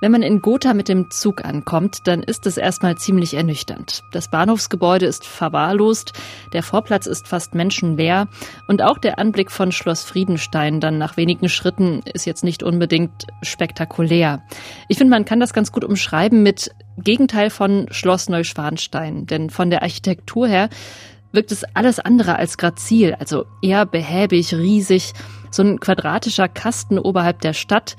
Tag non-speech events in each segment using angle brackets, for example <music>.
Wenn man in Gotha mit dem Zug ankommt, dann ist es erstmal ziemlich ernüchternd. Das Bahnhofsgebäude ist verwahrlost, der Vorplatz ist fast menschenleer und auch der Anblick von Schloss Friedenstein dann nach wenigen Schritten ist jetzt nicht unbedingt spektakulär. Ich finde, man kann das ganz gut umschreiben mit Gegenteil von Schloss Neuschwanstein, denn von der Architektur her wirkt es alles andere als grazil, also eher behäbig, riesig, so ein quadratischer Kasten oberhalb der Stadt,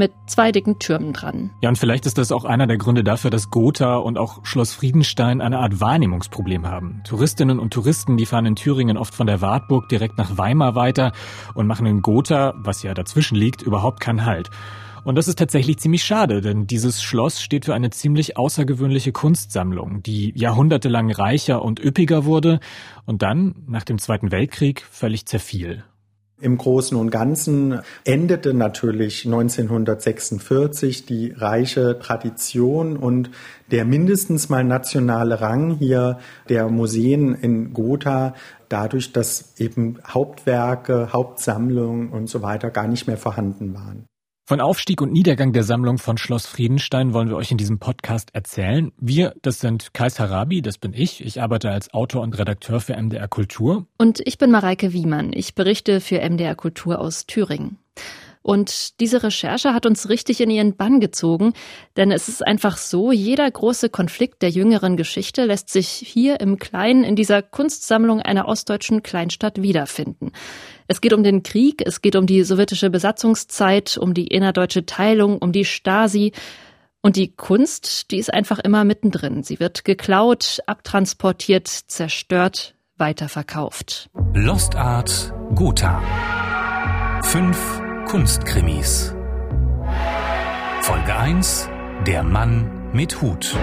mit zwei dicken Türmen dran. Ja, und vielleicht ist das auch einer der Gründe dafür, dass Gotha und auch Schloss Friedenstein eine Art Wahrnehmungsproblem haben. Touristinnen und Touristen, die fahren in Thüringen oft von der Wartburg direkt nach Weimar weiter und machen in Gotha, was ja dazwischen liegt, überhaupt keinen Halt. Und das ist tatsächlich ziemlich schade, denn dieses Schloss steht für eine ziemlich außergewöhnliche Kunstsammlung, die jahrhundertelang reicher und üppiger wurde und dann, nach dem Zweiten Weltkrieg, völlig zerfiel. Im Großen und Ganzen endete natürlich 1946 die reiche Tradition und der mindestens mal nationale Rang hier der Museen in Gotha dadurch, dass eben Hauptwerke, Hauptsammlungen und so weiter gar nicht mehr vorhanden waren. Von Aufstieg und Niedergang der Sammlung von Schloss Friedenstein wollen wir euch in diesem Podcast erzählen. Wir, das sind Kais Harabi, das bin ich. Ich arbeite als Autor und Redakteur für MDR Kultur. Und ich bin Mareike Wiemann. Ich berichte für MDR Kultur aus Thüringen. Und diese Recherche hat uns richtig in ihren Bann gezogen, denn es ist einfach so, jeder große Konflikt der jüngeren Geschichte lässt sich hier im Kleinen in dieser Kunstsammlung einer ostdeutschen Kleinstadt wiederfinden. Es geht um den Krieg, es geht um die sowjetische Besatzungszeit, um die innerdeutsche Teilung, um die Stasi. Und die Kunst, die ist einfach immer mittendrin. Sie wird geklaut, abtransportiert, zerstört, weiterverkauft. Lost Art Gotha. Fünf Kunstkrimis. Folge 1 Der Mann mit Hut.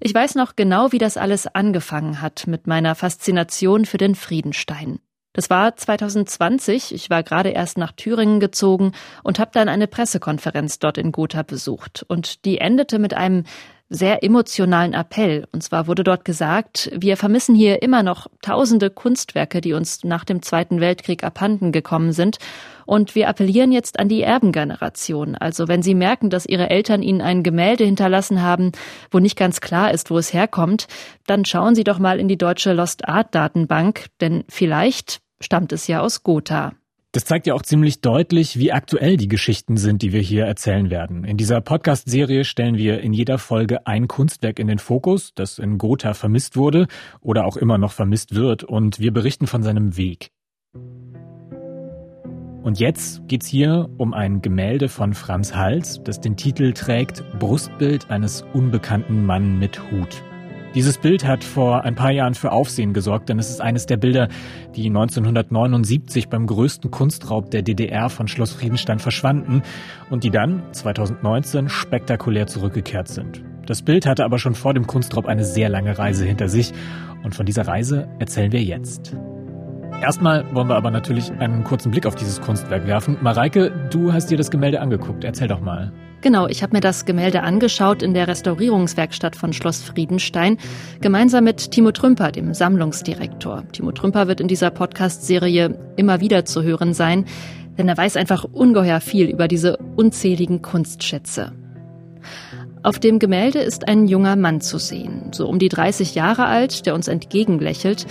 Ich weiß noch genau, wie das alles angefangen hat mit meiner Faszination für den Friedenstein. Das war 2020, ich war gerade erst nach Thüringen gezogen und habe dann eine Pressekonferenz dort in Gotha besucht. Und die endete mit einem sehr emotionalen Appell. Und zwar wurde dort gesagt, wir vermissen hier immer noch tausende Kunstwerke, die uns nach dem Zweiten Weltkrieg abhanden gekommen sind. Und wir appellieren jetzt an die Erbengeneration. Also wenn Sie merken, dass Ihre Eltern Ihnen ein Gemälde hinterlassen haben, wo nicht ganz klar ist, wo es herkommt, dann schauen Sie doch mal in die deutsche Lost Art Datenbank, denn vielleicht stammt es ja aus Gotha. Das zeigt ja auch ziemlich deutlich, wie aktuell die Geschichten sind, die wir hier erzählen werden. In dieser Podcast-Serie stellen wir in jeder Folge ein Kunstwerk in den Fokus, das in Gotha vermisst wurde oder auch immer noch vermisst wird, und wir berichten von seinem Weg. Und jetzt geht's hier um ein Gemälde von Franz Hals, das den Titel trägt Brustbild eines unbekannten Mann mit Hut. Dieses Bild hat vor ein paar Jahren für Aufsehen gesorgt, denn es ist eines der Bilder, die 1979 beim größten Kunstraub der DDR von Schloss Friedenstein verschwanden und die dann 2019 spektakulär zurückgekehrt sind. Das Bild hatte aber schon vor dem Kunstraub eine sehr lange Reise hinter sich und von dieser Reise erzählen wir jetzt. Erstmal wollen wir aber natürlich einen kurzen Blick auf dieses Kunstwerk werfen. Mareike, du hast dir das Gemälde angeguckt. Erzähl doch mal. Genau, ich habe mir das Gemälde angeschaut in der Restaurierungswerkstatt von Schloss Friedenstein, gemeinsam mit Timo Trümper, dem Sammlungsdirektor. Timo Trümper wird in dieser Podcast-Serie immer wieder zu hören sein, denn er weiß einfach ungeheuer viel über diese unzähligen Kunstschätze. Auf dem Gemälde ist ein junger Mann zu sehen, so um die 30 Jahre alt, der uns entgegenlächelt.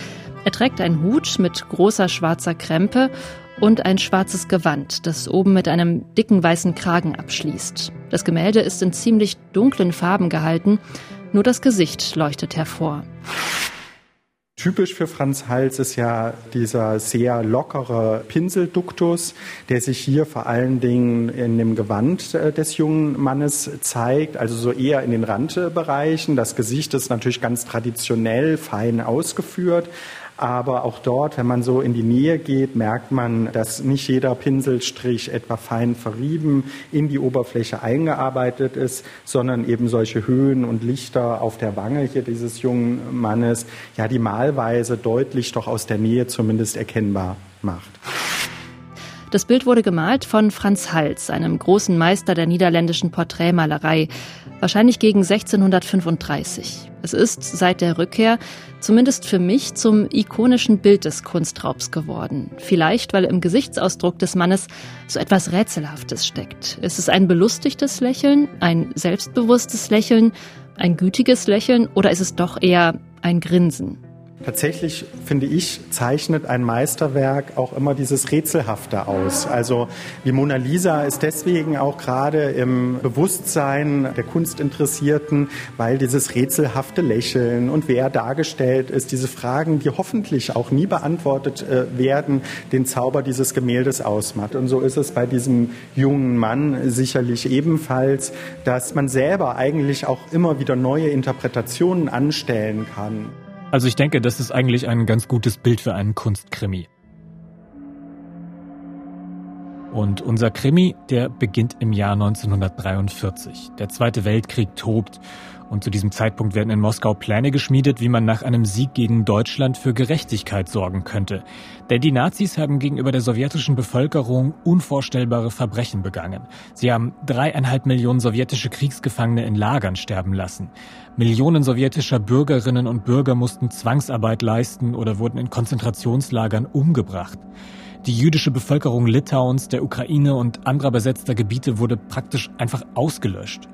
Er trägt einen Hut mit großer schwarzer Krempe und ein schwarzes Gewand, das oben mit einem dicken weißen Kragen abschließt. Das Gemälde ist in ziemlich dunklen Farben gehalten, nur das Gesicht leuchtet hervor. Typisch für Franz Hals ist ja dieser sehr lockere Pinselduktus, der sich hier vor allen Dingen in dem Gewand äh, des jungen Mannes zeigt, also so eher in den Randbereichen. Das Gesicht ist natürlich ganz traditionell fein ausgeführt, aber auch dort, wenn man so in die Nähe geht, merkt man, dass nicht jeder Pinselstrich etwa fein verrieben in die Oberfläche eingearbeitet ist, sondern eben solche Höhen und Lichter auf der Wange hier dieses jungen Mannes, ja, die malweise deutlich doch aus der Nähe zumindest erkennbar macht. Das Bild wurde gemalt von Franz Hals, einem großen Meister der niederländischen Porträtmalerei, wahrscheinlich gegen 1635. Es ist seit der Rückkehr, zumindest für mich, zum ikonischen Bild des Kunstraubs geworden. Vielleicht, weil im Gesichtsausdruck des Mannes so etwas Rätselhaftes steckt. Ist es ein belustigtes Lächeln, ein selbstbewusstes Lächeln, ein gütiges Lächeln oder ist es doch eher ein Grinsen? Tatsächlich, finde ich, zeichnet ein Meisterwerk auch immer dieses Rätselhafte aus. Also die Mona Lisa ist deswegen auch gerade im Bewusstsein der Kunstinteressierten, weil dieses rätselhafte Lächeln und wer dargestellt ist, diese Fragen, die hoffentlich auch nie beantwortet äh, werden, den Zauber dieses Gemäldes ausmacht. Und so ist es bei diesem jungen Mann sicherlich ebenfalls, dass man selber eigentlich auch immer wieder neue Interpretationen anstellen kann. Also ich denke, das ist eigentlich ein ganz gutes Bild für einen Kunstkrimi. Und unser Krimi, der beginnt im Jahr 1943. Der Zweite Weltkrieg tobt und zu diesem Zeitpunkt werden in Moskau Pläne geschmiedet, wie man nach einem Sieg gegen Deutschland für Gerechtigkeit sorgen könnte. Denn die Nazis haben gegenüber der sowjetischen Bevölkerung unvorstellbare Verbrechen begangen. Sie haben dreieinhalb Millionen sowjetische Kriegsgefangene in Lagern sterben lassen. Millionen sowjetischer Bürgerinnen und Bürger mussten Zwangsarbeit leisten oder wurden in Konzentrationslagern umgebracht. Die jüdische Bevölkerung Litauens, der Ukraine und anderer besetzter Gebiete wurde praktisch einfach ausgelöscht.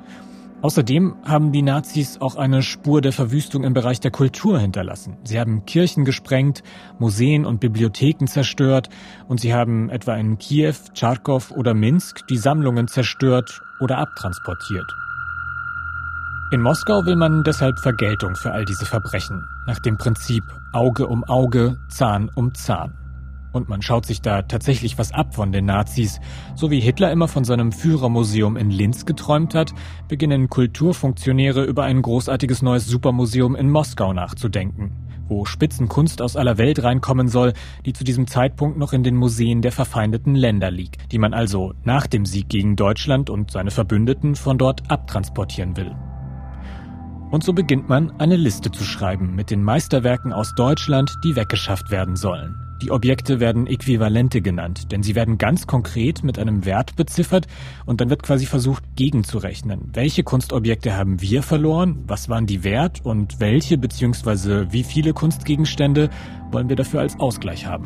Außerdem haben die Nazis auch eine Spur der Verwüstung im Bereich der Kultur hinterlassen. Sie haben Kirchen gesprengt, Museen und Bibliotheken zerstört und sie haben etwa in Kiew, Charkow oder Minsk die Sammlungen zerstört oder abtransportiert. In Moskau will man deshalb Vergeltung für all diese Verbrechen, nach dem Prinzip Auge um Auge, Zahn um Zahn. Und man schaut sich da tatsächlich was ab von den Nazis. So wie Hitler immer von seinem Führermuseum in Linz geträumt hat, beginnen Kulturfunktionäre über ein großartiges neues Supermuseum in Moskau nachzudenken, wo Spitzenkunst aus aller Welt reinkommen soll, die zu diesem Zeitpunkt noch in den Museen der verfeindeten Länder liegt, die man also nach dem Sieg gegen Deutschland und seine Verbündeten von dort abtransportieren will. Und so beginnt man eine Liste zu schreiben mit den Meisterwerken aus Deutschland, die weggeschafft werden sollen. Die Objekte werden Äquivalente genannt, denn sie werden ganz konkret mit einem Wert beziffert und dann wird quasi versucht gegenzurechnen. Welche Kunstobjekte haben wir verloren? Was waren die wert? Und welche bzw. wie viele Kunstgegenstände wollen wir dafür als Ausgleich haben?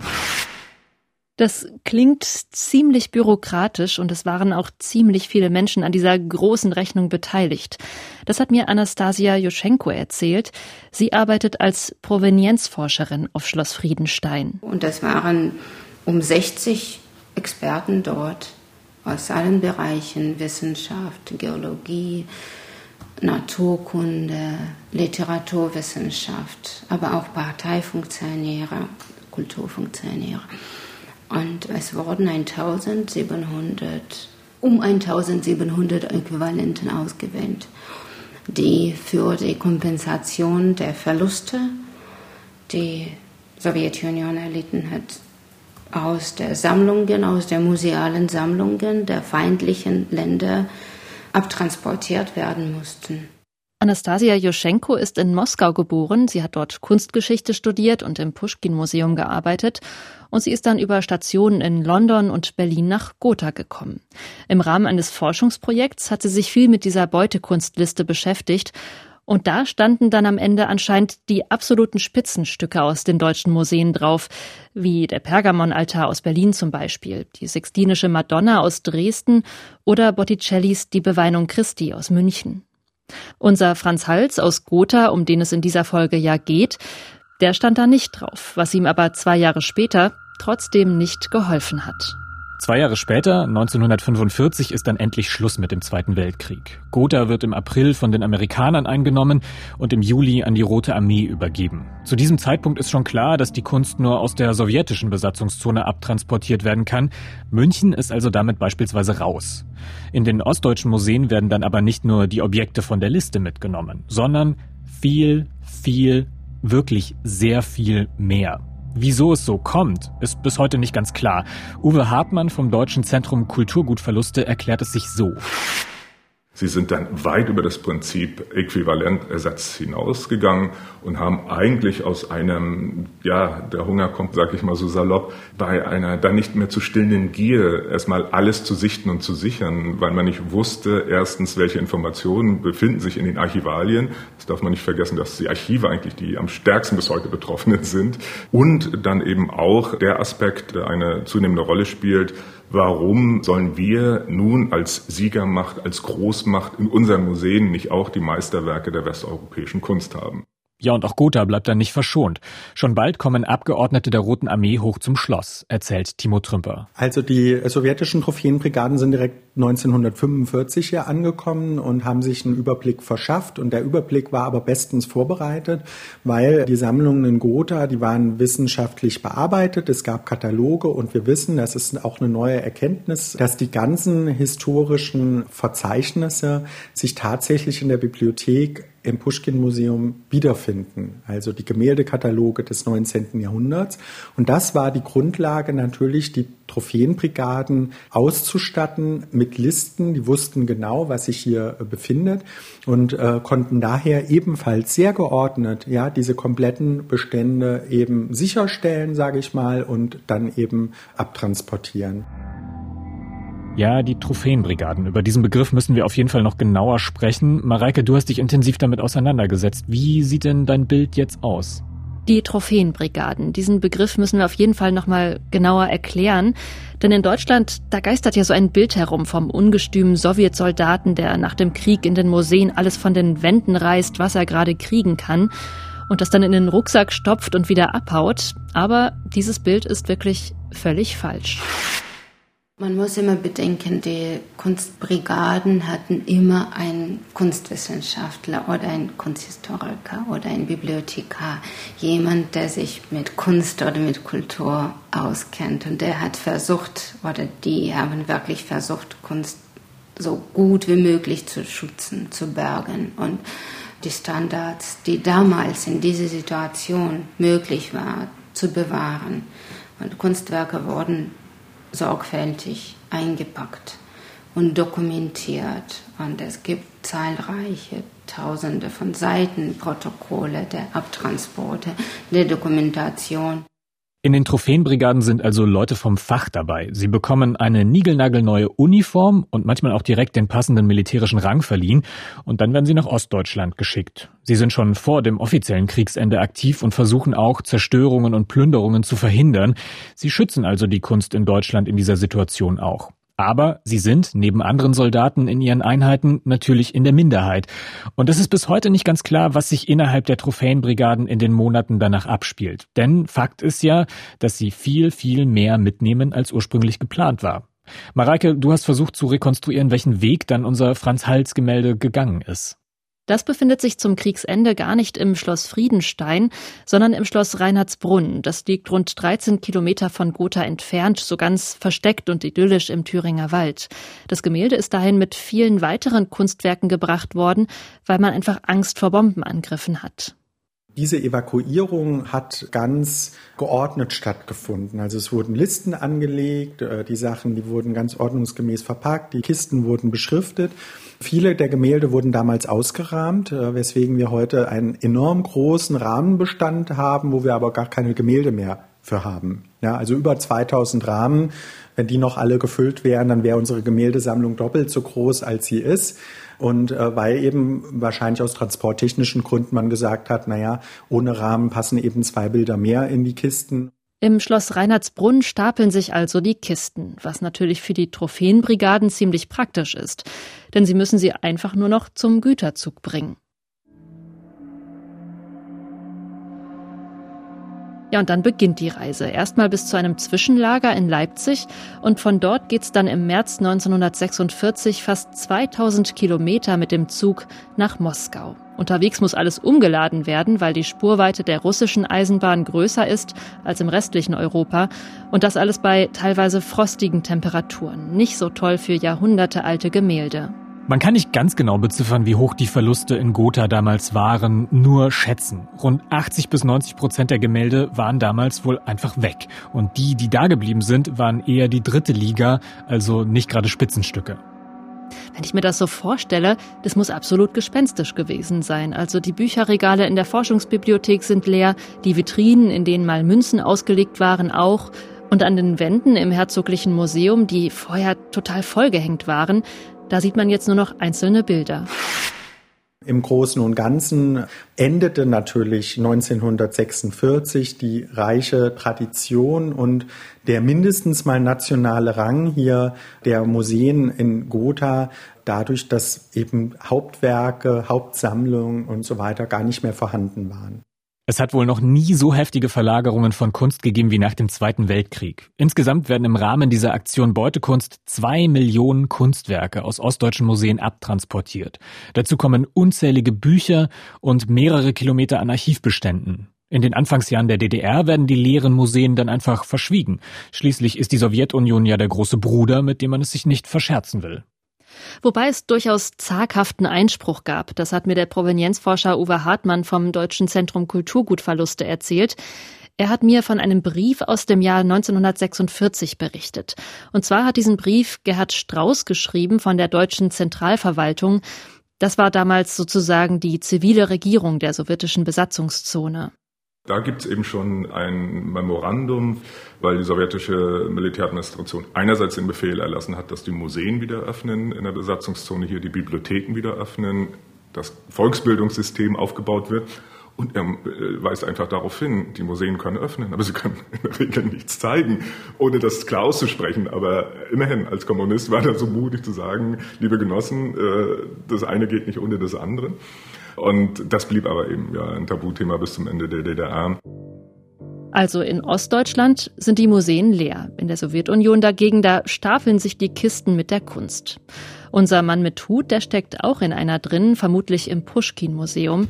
Das klingt ziemlich bürokratisch und es waren auch ziemlich viele Menschen an dieser großen Rechnung beteiligt. Das hat mir Anastasia Joschenko erzählt. Sie arbeitet als Provenienzforscherin auf Schloss Friedenstein. Und das waren um 60 Experten dort aus allen Bereichen, Wissenschaft, Geologie, Naturkunde, Literaturwissenschaft, aber auch Parteifunktionäre, Kulturfunktionäre. Und es wurden 1700, um 1700 Äquivalenten ausgewählt, die für die Kompensation der Verluste, die Sowjetunion erlitten hat, aus der Sammlungen, aus der musealen Sammlungen der feindlichen Länder abtransportiert werden mussten. Anastasia Joschenko ist in Moskau geboren. Sie hat dort Kunstgeschichte studiert und im Pushkin-Museum gearbeitet. Und sie ist dann über Stationen in London und Berlin nach Gotha gekommen. Im Rahmen eines Forschungsprojekts hat sie sich viel mit dieser Beutekunstliste beschäftigt. Und da standen dann am Ende anscheinend die absoluten Spitzenstücke aus den deutschen Museen drauf, wie der Pergamonaltar aus Berlin zum Beispiel, die Sixtinische Madonna aus Dresden oder Botticellis Die Beweinung Christi aus München. Unser Franz Hals aus Gotha, um den es in dieser Folge ja geht, der stand da nicht drauf, was ihm aber zwei Jahre später trotzdem nicht geholfen hat. Zwei Jahre später, 1945, ist dann endlich Schluss mit dem Zweiten Weltkrieg. Gotha wird im April von den Amerikanern eingenommen und im Juli an die Rote Armee übergeben. Zu diesem Zeitpunkt ist schon klar, dass die Kunst nur aus der sowjetischen Besatzungszone abtransportiert werden kann. München ist also damit beispielsweise raus. In den ostdeutschen Museen werden dann aber nicht nur die Objekte von der Liste mitgenommen, sondern viel, viel, wirklich sehr viel mehr. Wieso es so kommt, ist bis heute nicht ganz klar. Uwe Hartmann vom Deutschen Zentrum Kulturgutverluste erklärt es sich so. Sie sind dann weit über das Prinzip Äquivalentersatz hinausgegangen und haben eigentlich aus einem, ja, der Hunger kommt, sag ich mal so salopp, bei einer dann nicht mehr zu stillenden Gier erstmal alles zu sichten und zu sichern, weil man nicht wusste, erstens, welche Informationen befinden sich in den Archivalien. Das darf man nicht vergessen, dass die Archive eigentlich die am stärksten bis heute Betroffenen sind. Und dann eben auch der Aspekt, der eine zunehmende Rolle spielt, Warum sollen wir nun als Siegermacht, als Großmacht in unseren Museen nicht auch die Meisterwerke der westeuropäischen Kunst haben? Ja, und auch Gotha bleibt dann nicht verschont. Schon bald kommen Abgeordnete der Roten Armee hoch zum Schloss, erzählt Timo Trümper. Also die sowjetischen Trophäenbrigaden sind direkt 1945 hier angekommen und haben sich einen Überblick verschafft. Und der Überblick war aber bestens vorbereitet, weil die Sammlungen in Gotha, die waren wissenschaftlich bearbeitet. Es gab Kataloge und wir wissen, das ist auch eine neue Erkenntnis, dass die ganzen historischen Verzeichnisse sich tatsächlich in der Bibliothek im Pushkin-Museum wiederfinden, also die Gemäldekataloge des 19. Jahrhunderts. Und das war die Grundlage natürlich, die Trophäenbrigaden auszustatten mit Listen. Die wussten genau, was sich hier äh, befindet und äh, konnten daher ebenfalls sehr geordnet ja diese kompletten Bestände eben sicherstellen, sage ich mal, und dann eben abtransportieren. Ja, die Trophäenbrigaden. Über diesen Begriff müssen wir auf jeden Fall noch genauer sprechen. Mareike, du hast dich intensiv damit auseinandergesetzt. Wie sieht denn dein Bild jetzt aus? Die Trophäenbrigaden. Diesen Begriff müssen wir auf jeden Fall nochmal genauer erklären. Denn in Deutschland, da geistert ja so ein Bild herum vom ungestümen Sowjetsoldaten, der nach dem Krieg in den Museen alles von den Wänden reißt, was er gerade kriegen kann und das dann in den Rucksack stopft und wieder abhaut. Aber dieses Bild ist wirklich völlig falsch. Man muss immer bedenken, die Kunstbrigaden hatten immer einen Kunstwissenschaftler oder einen Kunsthistoriker oder einen Bibliothekar, jemand, der sich mit Kunst oder mit Kultur auskennt. Und der hat versucht, oder die haben wirklich versucht, Kunst so gut wie möglich zu schützen, zu bergen. Und die Standards, die damals in dieser Situation möglich war, zu bewahren. Und Kunstwerke wurden sorgfältig eingepackt und dokumentiert. Und es gibt zahlreiche Tausende von Seiten Protokolle der Abtransporte, der Dokumentation. In den Trophäenbrigaden sind also Leute vom Fach dabei. Sie bekommen eine niegelnagelneue Uniform und manchmal auch direkt den passenden militärischen Rang verliehen und dann werden sie nach Ostdeutschland geschickt. Sie sind schon vor dem offiziellen Kriegsende aktiv und versuchen auch Zerstörungen und Plünderungen zu verhindern. Sie schützen also die Kunst in Deutschland in dieser Situation auch. Aber sie sind, neben anderen Soldaten in ihren Einheiten, natürlich in der Minderheit. Und es ist bis heute nicht ganz klar, was sich innerhalb der Trophäenbrigaden in den Monaten danach abspielt. Denn Fakt ist ja, dass sie viel, viel mehr mitnehmen, als ursprünglich geplant war. Mareike, du hast versucht zu rekonstruieren, welchen Weg dann unser Franz Hals Gemälde gegangen ist. Das befindet sich zum Kriegsende gar nicht im Schloss Friedenstein, sondern im Schloss Reinhardsbrunn. Das liegt rund 13 Kilometer von Gotha entfernt, so ganz versteckt und idyllisch im Thüringer Wald. Das Gemälde ist dahin mit vielen weiteren Kunstwerken gebracht worden, weil man einfach Angst vor Bombenangriffen hat. Diese Evakuierung hat ganz geordnet stattgefunden. Also es wurden Listen angelegt, äh, die Sachen, die wurden ganz ordnungsgemäß verpackt, die Kisten wurden beschriftet. Viele der Gemälde wurden damals ausgerahmt, äh, weswegen wir heute einen enorm großen Rahmenbestand haben, wo wir aber gar keine Gemälde mehr für haben. Ja, also über 2000 Rahmen. Wenn die noch alle gefüllt wären, dann wäre unsere Gemäldesammlung doppelt so groß, als sie ist. Und äh, weil eben wahrscheinlich aus transporttechnischen Gründen man gesagt hat, naja, ohne Rahmen passen eben zwei Bilder mehr in die Kisten. Im Schloss Reinhardsbrunn stapeln sich also die Kisten, was natürlich für die Trophäenbrigaden ziemlich praktisch ist, denn sie müssen sie einfach nur noch zum Güterzug bringen. Ja, und dann beginnt die Reise. Erstmal bis zu einem Zwischenlager in Leipzig und von dort geht's dann im März 1946 fast 2000 Kilometer mit dem Zug nach Moskau. Unterwegs muss alles umgeladen werden, weil die Spurweite der russischen Eisenbahn größer ist als im restlichen Europa und das alles bei teilweise frostigen Temperaturen. Nicht so toll für jahrhundertealte Gemälde. Man kann nicht ganz genau beziffern, wie hoch die Verluste in Gotha damals waren, nur schätzen. Rund 80 bis 90 Prozent der Gemälde waren damals wohl einfach weg. Und die, die da geblieben sind, waren eher die dritte Liga, also nicht gerade Spitzenstücke. Wenn ich mir das so vorstelle, das muss absolut gespenstisch gewesen sein. Also die Bücherregale in der Forschungsbibliothek sind leer, die Vitrinen, in denen mal Münzen ausgelegt waren, auch. Und an den Wänden im Herzoglichen Museum, die vorher total vollgehängt waren, da sieht man jetzt nur noch einzelne Bilder. Im Großen und Ganzen endete natürlich 1946 die reiche Tradition und der mindestens mal nationale Rang hier der Museen in Gotha dadurch, dass eben Hauptwerke, Hauptsammlungen und so weiter gar nicht mehr vorhanden waren. Es hat wohl noch nie so heftige Verlagerungen von Kunst gegeben wie nach dem Zweiten Weltkrieg. Insgesamt werden im Rahmen dieser Aktion Beutekunst zwei Millionen Kunstwerke aus ostdeutschen Museen abtransportiert. Dazu kommen unzählige Bücher und mehrere Kilometer an Archivbeständen. In den Anfangsjahren der DDR werden die leeren Museen dann einfach verschwiegen. Schließlich ist die Sowjetunion ja der große Bruder, mit dem man es sich nicht verscherzen will. Wobei es durchaus zaghaften Einspruch gab. Das hat mir der Provenienzforscher Uwe Hartmann vom Deutschen Zentrum Kulturgutverluste erzählt. Er hat mir von einem Brief aus dem Jahr 1946 berichtet. Und zwar hat diesen Brief Gerhard Strauß geschrieben von der deutschen Zentralverwaltung. Das war damals sozusagen die zivile Regierung der sowjetischen Besatzungszone. Da gibt es eben schon ein Memorandum, weil die sowjetische Militäradministration einerseits den Befehl erlassen hat, dass die Museen wieder öffnen in der Besatzungszone, hier die Bibliotheken wieder öffnen, das Volksbildungssystem aufgebaut wird. Und er äh, weist einfach darauf hin, die Museen können öffnen, aber sie können <laughs> in der Regel nichts zeigen, ohne das klar auszusprechen. Aber immerhin, als Kommunist war er so mutig zu sagen, liebe Genossen, äh, das eine geht nicht ohne das andere. Und das blieb aber eben ja ein Tabuthema bis zum Ende der DDR. Also in Ostdeutschland sind die Museen leer. In der Sowjetunion dagegen, da stapeln sich die Kisten mit der Kunst. Unser Mann mit Hut, der steckt auch in einer drin, vermutlich im Pushkin-Museum.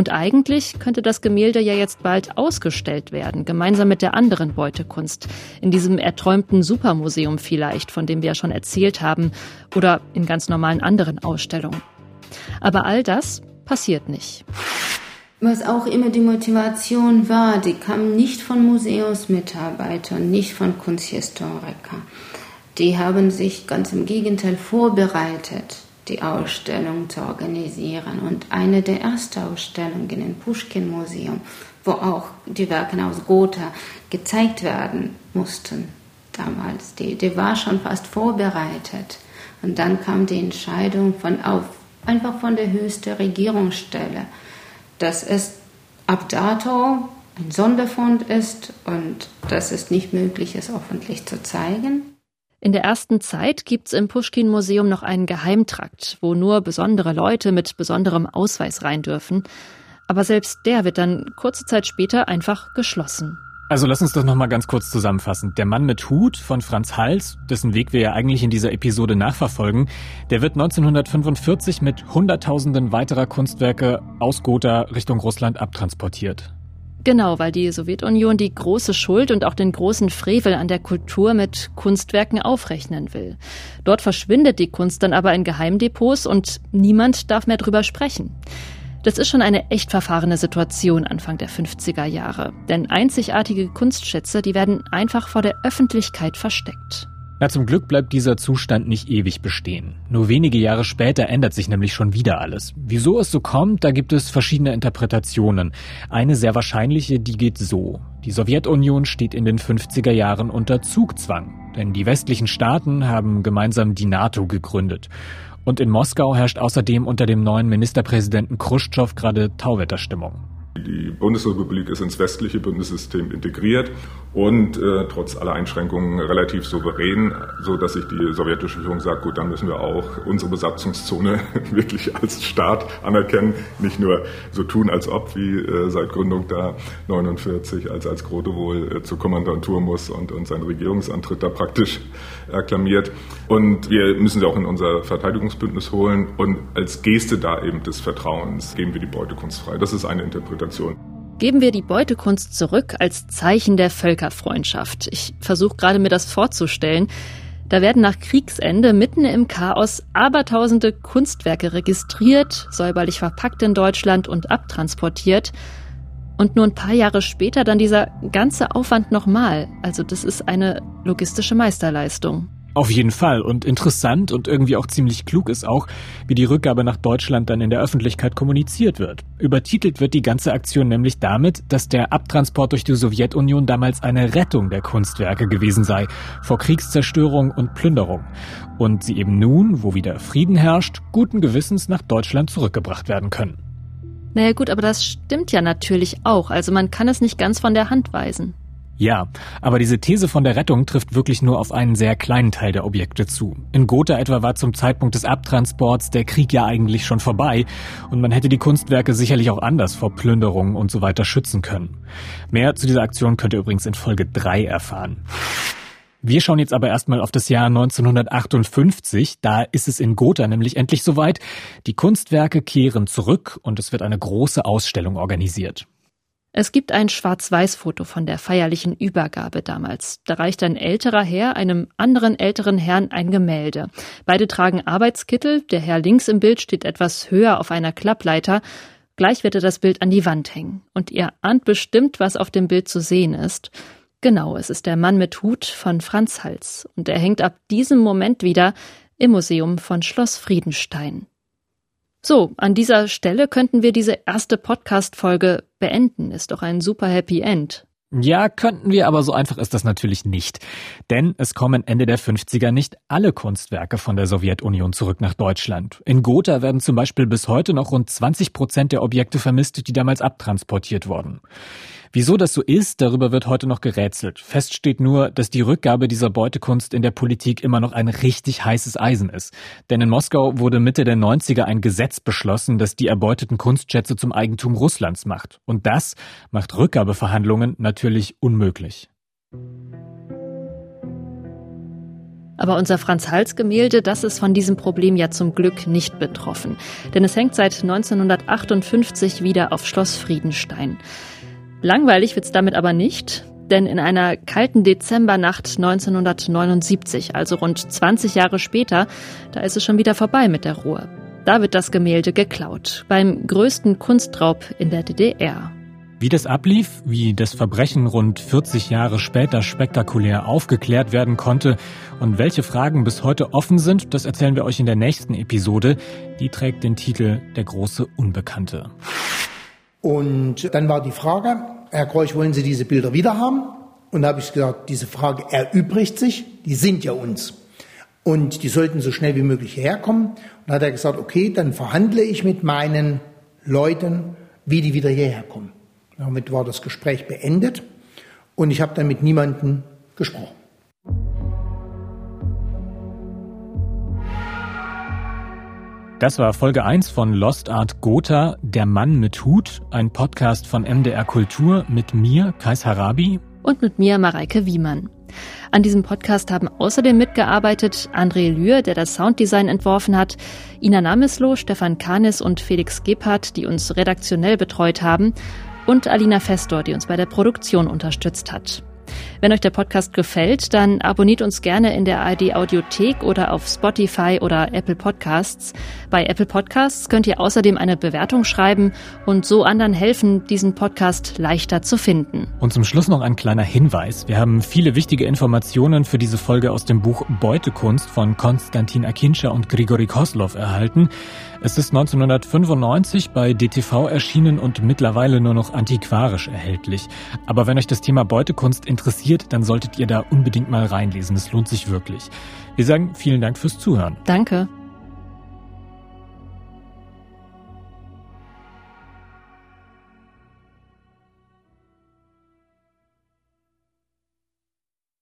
Und eigentlich könnte das Gemälde ja jetzt bald ausgestellt werden, gemeinsam mit der anderen Beutekunst. In diesem erträumten Supermuseum vielleicht, von dem wir ja schon erzählt haben, oder in ganz normalen anderen Ausstellungen. Aber all das passiert nicht. Was auch immer die Motivation war, die kam nicht von Museumsmitarbeitern, nicht von Kunsthistorikern. Die haben sich ganz im Gegenteil vorbereitet, die Ausstellung zu organisieren. Und eine der ersten Ausstellungen im Pushkin-Museum, wo auch die Werke aus Gotha gezeigt werden mussten damals, die, die war schon fast vorbereitet. Und dann kam die Entscheidung von auf einfach von der höchsten Regierungsstelle, dass es ab dato ein Sonderfund ist und dass es nicht möglich ist, öffentlich zu zeigen. In der ersten Zeit gibt's im Pushkin-Museum noch einen Geheimtrakt, wo nur besondere Leute mit besonderem Ausweis rein dürfen. Aber selbst der wird dann kurze Zeit später einfach geschlossen. Also lass uns das nochmal ganz kurz zusammenfassen. Der Mann mit Hut von Franz Hals, dessen Weg wir ja eigentlich in dieser Episode nachverfolgen, der wird 1945 mit Hunderttausenden weiterer Kunstwerke aus Gotha Richtung Russland abtransportiert. Genau, weil die Sowjetunion die große Schuld und auch den großen Frevel an der Kultur mit Kunstwerken aufrechnen will. Dort verschwindet die Kunst dann aber in Geheimdepots und niemand darf mehr drüber sprechen. Das ist schon eine echt verfahrene Situation Anfang der 50er Jahre. Denn einzigartige Kunstschätze, die werden einfach vor der Öffentlichkeit versteckt. Na, zum Glück bleibt dieser Zustand nicht ewig bestehen. Nur wenige Jahre später ändert sich nämlich schon wieder alles. Wieso es so kommt, da gibt es verschiedene Interpretationen. Eine sehr wahrscheinliche, die geht so. Die Sowjetunion steht in den 50er Jahren unter Zugzwang. Denn die westlichen Staaten haben gemeinsam die NATO gegründet. Und in Moskau herrscht außerdem unter dem neuen Ministerpräsidenten Khrushchev gerade Tauwetterstimmung. Die Bundesrepublik ist ins westliche Bundessystem integriert und äh, trotz aller Einschränkungen relativ souverän, so dass sich die sowjetische Führung sagt, gut, dann müssen wir auch unsere Besatzungszone <laughs> wirklich als Staat anerkennen, nicht nur so tun, als ob, wie äh, seit Gründung da 49, als als Grote wohl äh, zur Kommandantur muss und, und seinen Regierungsantritt da praktisch akklamiert. Und wir müssen sie auch in unser Verteidigungsbündnis holen und als Geste da eben des Vertrauens geben wir die Beutekunst frei. Das ist eine Interpretation. Geben wir die Beutekunst zurück als Zeichen der Völkerfreundschaft. Ich versuche gerade mir das vorzustellen. Da werden nach Kriegsende mitten im Chaos abertausende Kunstwerke registriert, säuberlich verpackt in Deutschland und abtransportiert. Und nur ein paar Jahre später dann dieser ganze Aufwand nochmal. Also das ist eine logistische Meisterleistung. Auf jeden Fall. Und interessant und irgendwie auch ziemlich klug ist auch, wie die Rückgabe nach Deutschland dann in der Öffentlichkeit kommuniziert wird. Übertitelt wird die ganze Aktion nämlich damit, dass der Abtransport durch die Sowjetunion damals eine Rettung der Kunstwerke gewesen sei, vor Kriegszerstörung und Plünderung. Und sie eben nun, wo wieder Frieden herrscht, guten Gewissens nach Deutschland zurückgebracht werden können. Naja gut, aber das stimmt ja natürlich auch. Also man kann es nicht ganz von der Hand weisen. Ja, aber diese These von der Rettung trifft wirklich nur auf einen sehr kleinen Teil der Objekte zu. In Gotha etwa war zum Zeitpunkt des Abtransports der Krieg ja eigentlich schon vorbei und man hätte die Kunstwerke sicherlich auch anders vor Plünderungen und so weiter schützen können. Mehr zu dieser Aktion könnt ihr übrigens in Folge 3 erfahren. Wir schauen jetzt aber erstmal auf das Jahr 1958. Da ist es in Gotha nämlich endlich soweit. Die Kunstwerke kehren zurück und es wird eine große Ausstellung organisiert. Es gibt ein Schwarz-Weiß-Foto von der feierlichen Übergabe damals. Da reicht ein älterer Herr einem anderen älteren Herrn ein Gemälde. Beide tragen Arbeitskittel. Der Herr links im Bild steht etwas höher auf einer Klappleiter. Gleich wird er das Bild an die Wand hängen. Und ihr ahnt bestimmt, was auf dem Bild zu sehen ist. Genau, es ist der Mann mit Hut von Franz Hals. Und er hängt ab diesem Moment wieder im Museum von Schloss Friedenstein. So, an dieser Stelle könnten wir diese erste Podcast-Folge beenden. Ist doch ein super Happy End. Ja, könnten wir, aber so einfach ist das natürlich nicht. Denn es kommen Ende der 50er nicht alle Kunstwerke von der Sowjetunion zurück nach Deutschland. In Gotha werden zum Beispiel bis heute noch rund 20 Prozent der Objekte vermisst, die damals abtransportiert wurden. Wieso das so ist, darüber wird heute noch gerätselt. Fest steht nur, dass die Rückgabe dieser Beutekunst in der Politik immer noch ein richtig heißes Eisen ist. Denn in Moskau wurde Mitte der 90er ein Gesetz beschlossen, das die erbeuteten Kunstschätze zum Eigentum Russlands macht. Und das macht Rückgabeverhandlungen natürlich unmöglich. Aber unser Franz Hals Gemälde, das ist von diesem Problem ja zum Glück nicht betroffen. Denn es hängt seit 1958 wieder auf Schloss Friedenstein. Langweilig wird's damit aber nicht, denn in einer kalten Dezembernacht 1979, also rund 20 Jahre später, da ist es schon wieder vorbei mit der Ruhe. Da wird das Gemälde geklaut, beim größten Kunstraub in der DDR. Wie das ablief, wie das Verbrechen rund 40 Jahre später spektakulär aufgeklärt werden konnte und welche Fragen bis heute offen sind, das erzählen wir euch in der nächsten Episode. Die trägt den Titel Der große Unbekannte. Und dann war die Frage, Herr Kreuch, wollen Sie diese Bilder wieder haben? Und da habe ich gesagt, diese Frage erübrigt sich, die sind ja uns. Und die sollten so schnell wie möglich hierher kommen. Und dann hat er gesagt, okay, dann verhandle ich mit meinen Leuten, wie die wieder hierher kommen. Damit war das Gespräch beendet und ich habe dann mit niemandem gesprochen. Das war Folge 1 von Lost Art Gotha, Der Mann mit Hut, ein Podcast von MDR Kultur mit mir, Kais Harabi. Und mit mir, Mareike Wiemann. An diesem Podcast haben außerdem mitgearbeitet André Lühr, der das Sounddesign entworfen hat, Ina Namesloh, Stefan Kahnis und Felix Gebhardt, die uns redaktionell betreut haben, und Alina Festor, die uns bei der Produktion unterstützt hat. Wenn euch der Podcast gefällt, dann abonniert uns gerne in der ARD Audiothek oder auf Spotify oder Apple Podcasts. Bei Apple Podcasts könnt ihr außerdem eine Bewertung schreiben und so anderen helfen, diesen Podcast leichter zu finden. Und zum Schluss noch ein kleiner Hinweis. Wir haben viele wichtige Informationen für diese Folge aus dem Buch Beutekunst von Konstantin Akinscha und Grigori Koslov erhalten. Es ist 1995 bei DTV erschienen und mittlerweile nur noch antiquarisch erhältlich. Aber wenn euch das Thema Beutekunst interessiert, dann solltet ihr da unbedingt mal reinlesen. Es lohnt sich wirklich. Wir sagen vielen Dank fürs Zuhören. Danke.